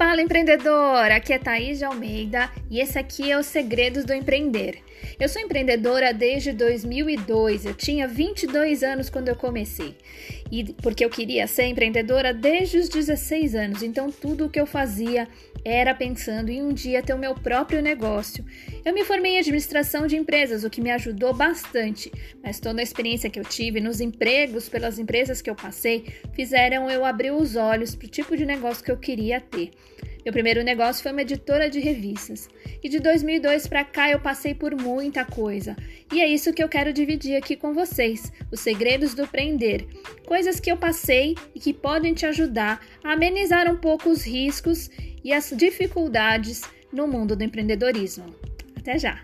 Fala empreendedor, aqui é Thaís de Almeida e esse aqui é o Segredos do Empreender. Eu sou empreendedora desde 2002, eu tinha 22 anos quando eu comecei. E porque eu queria ser empreendedora desde os 16 anos, então tudo o que eu fazia era pensando em um dia ter o meu próprio negócio. Eu me formei em administração de empresas, o que me ajudou bastante, mas toda a experiência que eu tive nos empregos pelas empresas que eu passei fizeram eu abrir os olhos para o tipo de negócio que eu queria ter. Meu primeiro negócio foi uma editora de revistas. E de 2002 para cá eu passei por muita coisa. E é isso que eu quero dividir aqui com vocês: os segredos do empreender. Coisas que eu passei e que podem te ajudar a amenizar um pouco os riscos e as dificuldades no mundo do empreendedorismo. Até já!